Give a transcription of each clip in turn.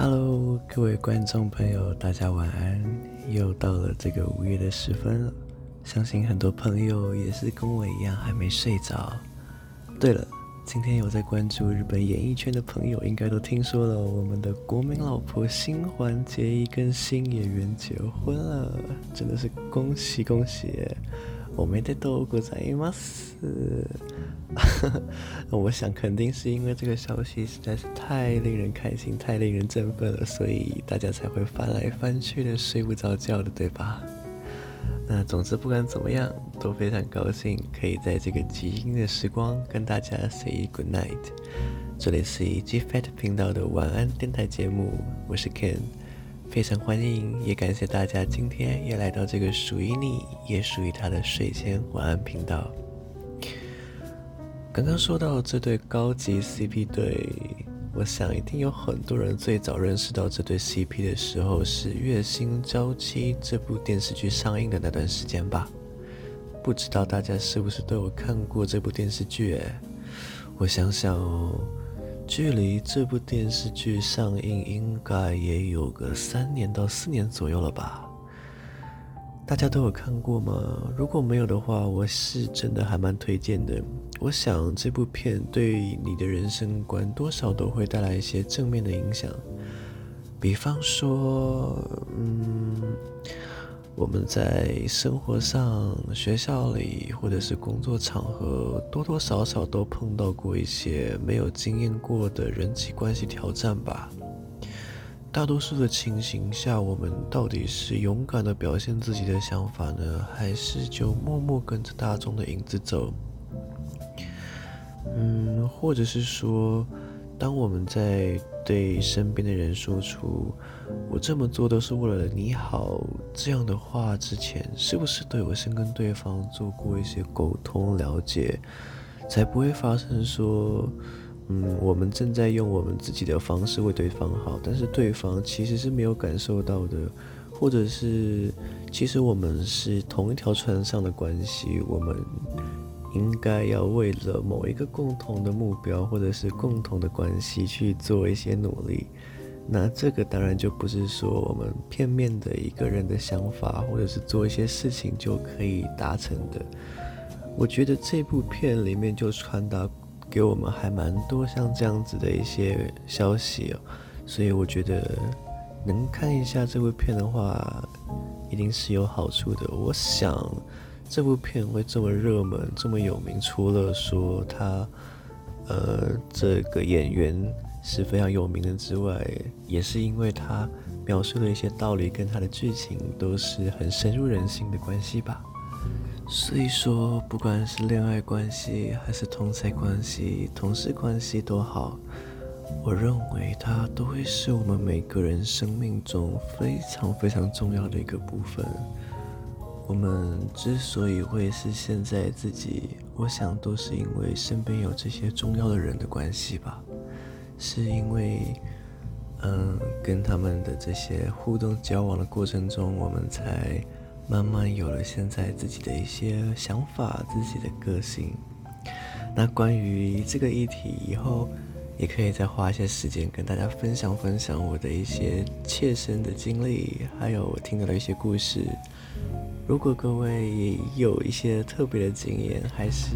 Hello，各位观众朋友，大家晚安！又到了这个午夜的时分了，相信很多朋友也是跟我一样还没睡着。对了，今天有在关注日本演艺圈的朋友，应该都听说了我们的国民老婆新环结衣跟新演员结婚了，真的是恭喜恭喜！おめでとうございます。我想肯定是因为这个消息实在是太令人开心、太令人振奋了，所以大家才会翻来翻去的睡不着觉的，对吧？那总之不管怎么样，都非常高兴可以在这个寂静的时光跟大家 say good night。这里是 G-Fat 频道的晚安电台节目，我是 Ken。 非常欢迎，也感谢大家今天也来到这个属于你，也属于他的睡前晚安频道。刚刚说到这对高级 CP 对，我想一定有很多人最早认识到这对 CP 的时候是《月薪娇妻》这部电视剧上映的那段时间吧？不知道大家是不是都有看过这部电视剧？我想想哦。距离这部电视剧上映应该也有个三年到四年左右了吧？大家都有看过吗？如果没有的话，我是真的还蛮推荐的。我想这部片对你的人生观多少都会带来一些正面的影响，比方说，嗯。我们在生活上、学校里或者是工作场合，多多少少都碰到过一些没有经验过的人际关系挑战吧。大多数的情形下，我们到底是勇敢的表现自己的想法呢，还是就默默跟着大众的影子走？嗯，或者是说，当我们在对身边的人说出“我这么做都是为了你好”这样的话之前，是不是都有先跟对方做过一些沟通了解，才不会发生说，嗯，我们正在用我们自己的方式为对方好，但是对方其实是没有感受到的，或者是其实我们是同一条船上的关系，我们。应该要为了某一个共同的目标，或者是共同的关系去做一些努力。那这个当然就不是说我们片面的一个人的想法，或者是做一些事情就可以达成的。我觉得这部片里面就传达给我们还蛮多像这样子的一些消息哦，所以我觉得能看一下这部片的话，一定是有好处的。我想。这部片会这么热门、这么有名，除了说他，呃，这个演员是非常有名的之外，也是因为他描述的一些道理跟他的剧情都是很深入人心的关系吧。所以说，不管是恋爱关系，还是同侪关系、同事关系都好，我认为它都会是我们每个人生命中非常非常重要的一个部分。我们之所以会是现在自己，我想都是因为身边有这些重要的人的关系吧。是因为，嗯，跟他们的这些互动交往的过程中，我们才慢慢有了现在自己的一些想法、自己的个性。那关于这个议题，以后也可以再花一些时间跟大家分享分享我的一些切身的经历，还有我听到的一些故事。如果各位有一些特别的经验，还是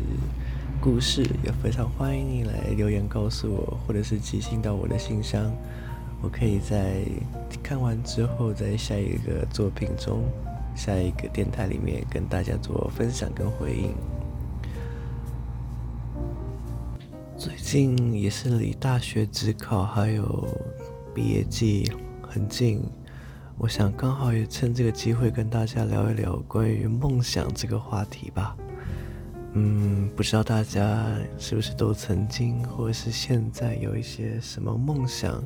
故事，也非常欢迎你来留言告诉我，或者是寄信到我的信箱，我可以在看完之后，在下一个作品中，下一个电台里面跟大家做分享跟回应。最近也是离大学指考还有毕业季很近。我想刚好也趁这个机会跟大家聊一聊关于梦想这个话题吧。嗯，不知道大家是不是都曾经或者是现在有一些什么梦想？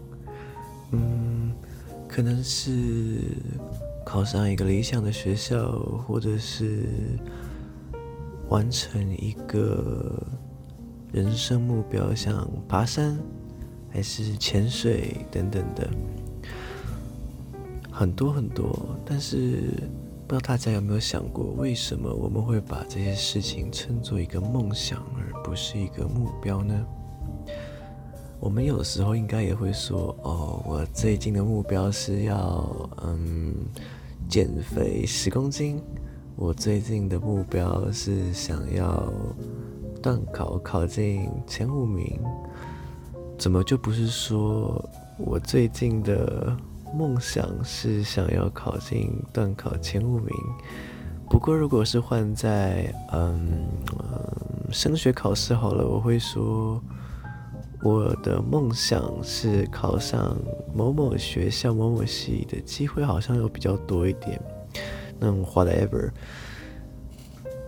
嗯，可能是考上一个理想的学校，或者是完成一个人生目标，像爬山，还是潜水等等的。很多很多，但是不知道大家有没有想过，为什么我们会把这些事情称作一个梦想，而不是一个目标呢？我们有时候应该也会说，哦，我最近的目标是要，嗯，减肥十公斤。我最近的目标是想要段考考进前五名。怎么就不是说我最近的梦想是想要考进段考前五名？不过如果是换在，嗯，嗯，升学考试好了，我会说。我的梦想是考上某某学校某某系的机会好像有比较多一点。那 whatever，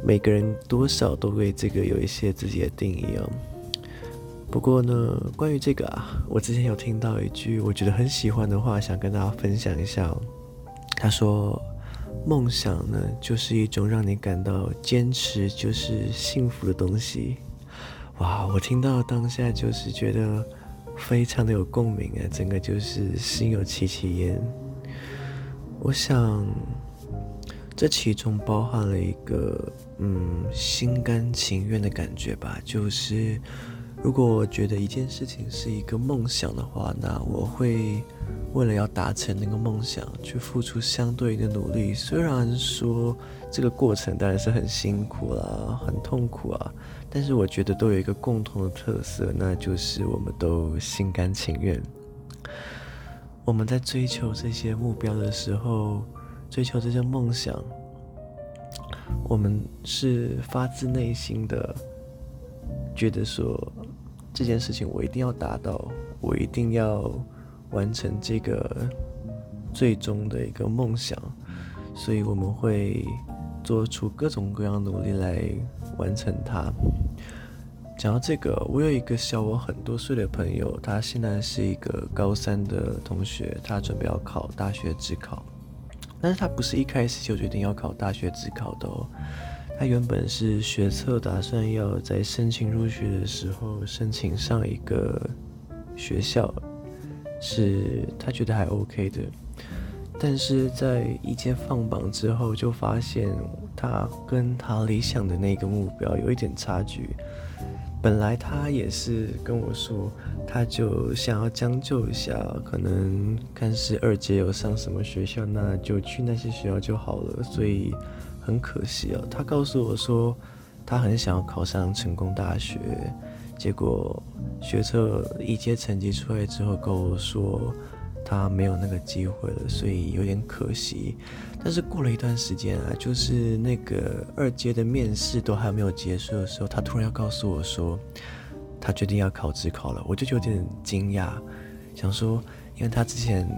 每个人多少都会这个有一些自己的定义哦。不过呢，关于这个啊，我之前有听到一句我觉得很喜欢的话，想跟大家分享一下。他说：“梦想呢，就是一种让你感到坚持就是幸福的东西。”哇，我听到当下就是觉得非常的有共鸣啊，整个就是心有戚戚焉。我想这其中包含了一个嗯心甘情愿的感觉吧，就是如果我觉得一件事情是一个梦想的话，那我会为了要达成那个梦想去付出相对应的努力，虽然说这个过程当然是很辛苦啦，很痛苦啊。但是我觉得都有一个共同的特色，那就是我们都心甘情愿。我们在追求这些目标的时候，追求这些梦想，我们是发自内心的觉得说，这件事情我一定要达到，我一定要完成这个最终的一个梦想，所以我们会做出各种各样努力来完成它。讲到这个，我有一个小我很多岁的朋友，他现在是一个高三的同学，他准备要考大学自考，但是他不是一开始就决定要考大学自考的哦。他原本是学测，打算要在申请入学的时候申请上一个学校，是他觉得还 OK 的。但是在一阶放榜之后，就发现他跟他理想的那个目标有一点差距。本来他也是跟我说，他就想要将就一下，可能看是二姐有上什么学校，那就去那些学校就好了。所以很可惜啊，他告诉我说，他很想要考上成功大学，结果学测一阶成绩出来之后跟我说。他没有那个机会了，所以有点可惜。但是过了一段时间啊，就是那个二阶的面试都还没有结束的时候，他突然要告诉我说，他决定要考指考了。我就有点惊讶，想说，因为他之前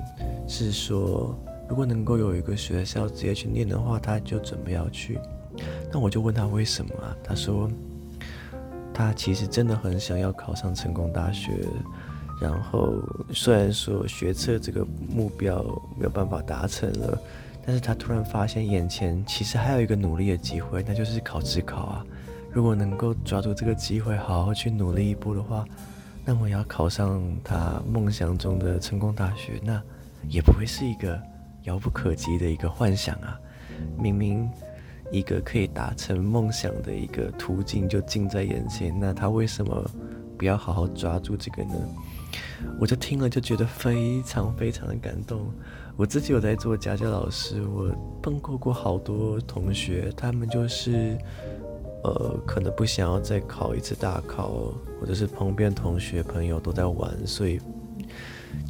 是说，如果能够有一个学校直接去念的话，他就准备要去。那我就问他为什么啊？他说，他其实真的很想要考上成功大学。然后虽然说学测这个目标没有办法达成了，但是他突然发现眼前其实还有一个努力的机会，那就是考指考啊。如果能够抓住这个机会，好好去努力一步的话，那么要考上他梦想中的成功大学，那也不会是一个遥不可及的一个幻想啊。明明一个可以达成梦想的一个途径就近在眼前，那他为什么不要好好抓住这个呢？我就听了就觉得非常非常的感动。我自己有在做家教老师，我碰过过好多同学，他们就是，呃，可能不想要再考一次大考，或者是旁边同学朋友都在玩，所以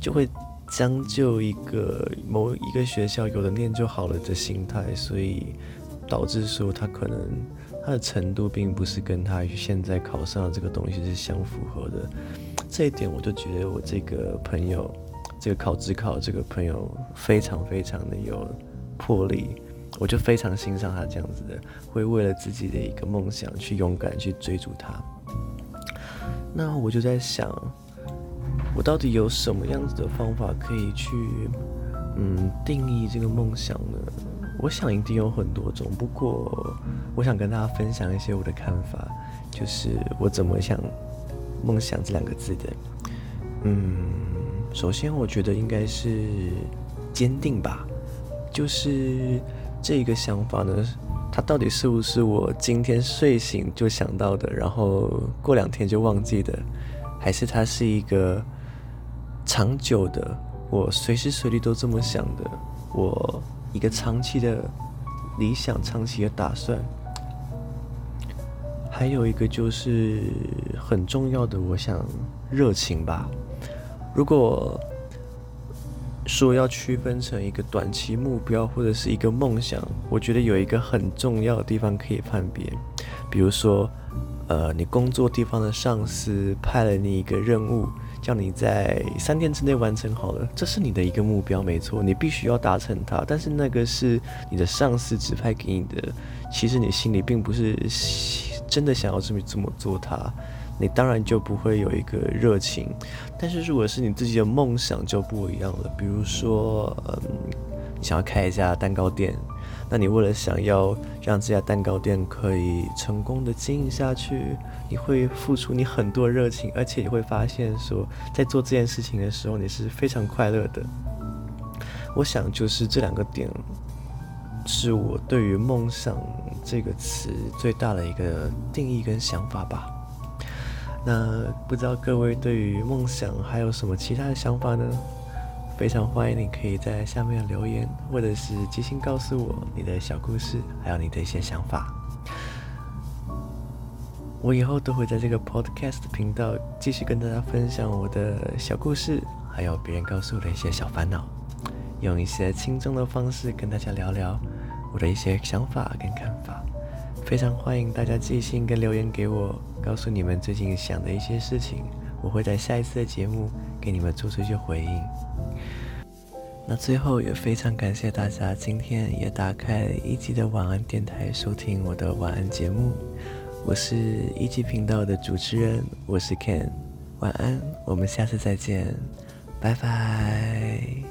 就会将就一个某一个学校有的念就好了的心态，所以导致说他可能他的程度并不是跟他现在考上的这个东西是相符合的。这一点我就觉得我这个朋友，这个考指考这个朋友非常非常的有魄力，我就非常欣赏他这样子的，会为了自己的一个梦想去勇敢去追逐他。那我就在想，我到底有什么样子的方法可以去嗯定义这个梦想呢？我想一定有很多种，不过我想跟大家分享一些我的看法，就是我怎么想。梦想这两个字的，嗯，首先我觉得应该是坚定吧，就是这个想法呢，它到底是不是我今天睡醒就想到的，然后过两天就忘记的，还是它是一个长久的，我随时随地都这么想的，我一个长期的理想、长期的打算。还有一个就是很重要的，我想热情吧。如果说要区分成一个短期目标或者是一个梦想，我觉得有一个很重要的地方可以判别，比如说。呃，你工作地方的上司派了你一个任务，叫你在三天之内完成好了，这是你的一个目标，没错，你必须要达成它。但是那个是你的上司指派给你的，其实你心里并不是真的想要这么这么做它，你当然就不会有一个热情。但是如果是你自己的梦想就不一样了，比如说，嗯，你想要开一家蛋糕店。那你为了想要让这家蛋糕店可以成功的经营下去，你会付出你很多热情，而且你会发现说，在做这件事情的时候，你是非常快乐的。我想就是这两个点，是我对于梦想这个词最大的一个定义跟想法吧。那不知道各位对于梦想还有什么其他的想法呢？非常欢迎你可以在下面留言，或者是即兴告诉我你的小故事，还有你的一些想法。我以后都会在这个 podcast 频道继续跟大家分享我的小故事，还有别人告诉我的一些小烦恼，用一些轻松的方式跟大家聊聊我的一些想法跟看法。非常欢迎大家寄信跟留言给我，告诉你们最近想的一些事情，我会在下一次的节目给你们做出一些回应。那最后也非常感谢大家今天也打开一级的晚安电台收听我的晚安节目，我是一级频道的主持人，我是 Ken，晚安，我们下次再见，拜拜。